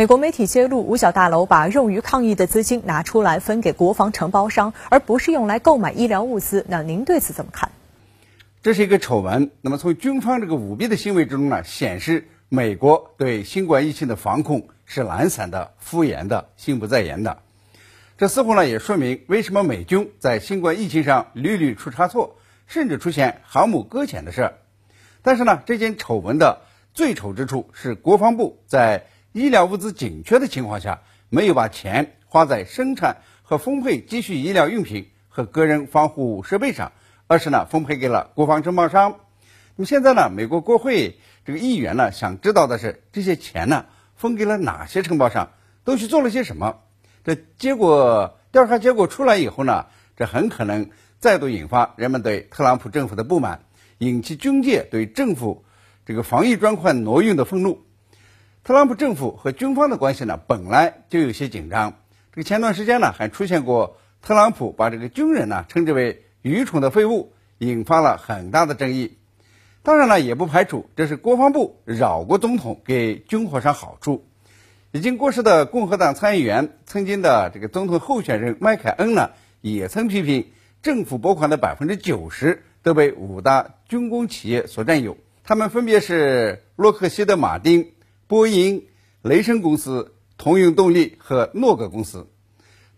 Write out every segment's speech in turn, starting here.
美国媒体揭露，五角大楼把用于抗疫的资金拿出来分给国防承包商，而不是用来购买医疗物资。那您对此怎么看？这是一个丑闻。那么从军方这个舞弊的行为之中呢，显示美国对新冠疫情的防控是懒散的、敷衍的、心不在焉的。这似乎呢也说明为什么美军在新冠疫情上屡屡出差错，甚至出现航母搁浅的事儿。但是呢，这件丑闻的最丑之处是国防部在。医疗物资紧缺的情况下，没有把钱花在生产和分配急需医疗用品和个人防护设备上，而是呢分配给了国防承包商。那么现在呢，美国国会这个议员呢想知道的是，这些钱呢分给了哪些承包商，都去做了些什么？这结果调查结果出来以后呢，这很可能再度引发人们对特朗普政府的不满，引起军界对政府这个防疫专款挪用的愤怒。特朗普政府和军方的关系呢，本来就有些紧张。这个前段时间呢，还出现过特朗普把这个军人呢称之为愚蠢的废物，引发了很大的争议。当然了，也不排除这是国防部绕过总统，给军火商好处。已经过世的共和党参议员、曾经的这个总统候选人麦凯恩呢，也曾批评政府拨款的百分之九十都被五大军工企业所占有，他们分别是洛克希德马丁。波音、雷神公司、通用动力和诺格公司，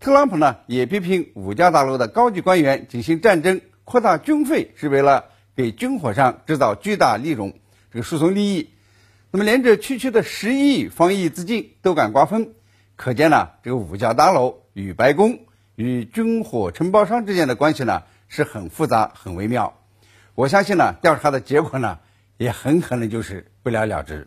特朗普呢也批评五角大楼的高级官员进行战争、扩大军费是为了给军火商制造巨大利润，这个输送利益。那么连这区区的十亿防疫资金都敢瓜分，可见呢这个五角大楼与白宫与军火承包商之间的关系呢是很复杂、很微妙。我相信呢调查的结果呢也很可能就是不了了之。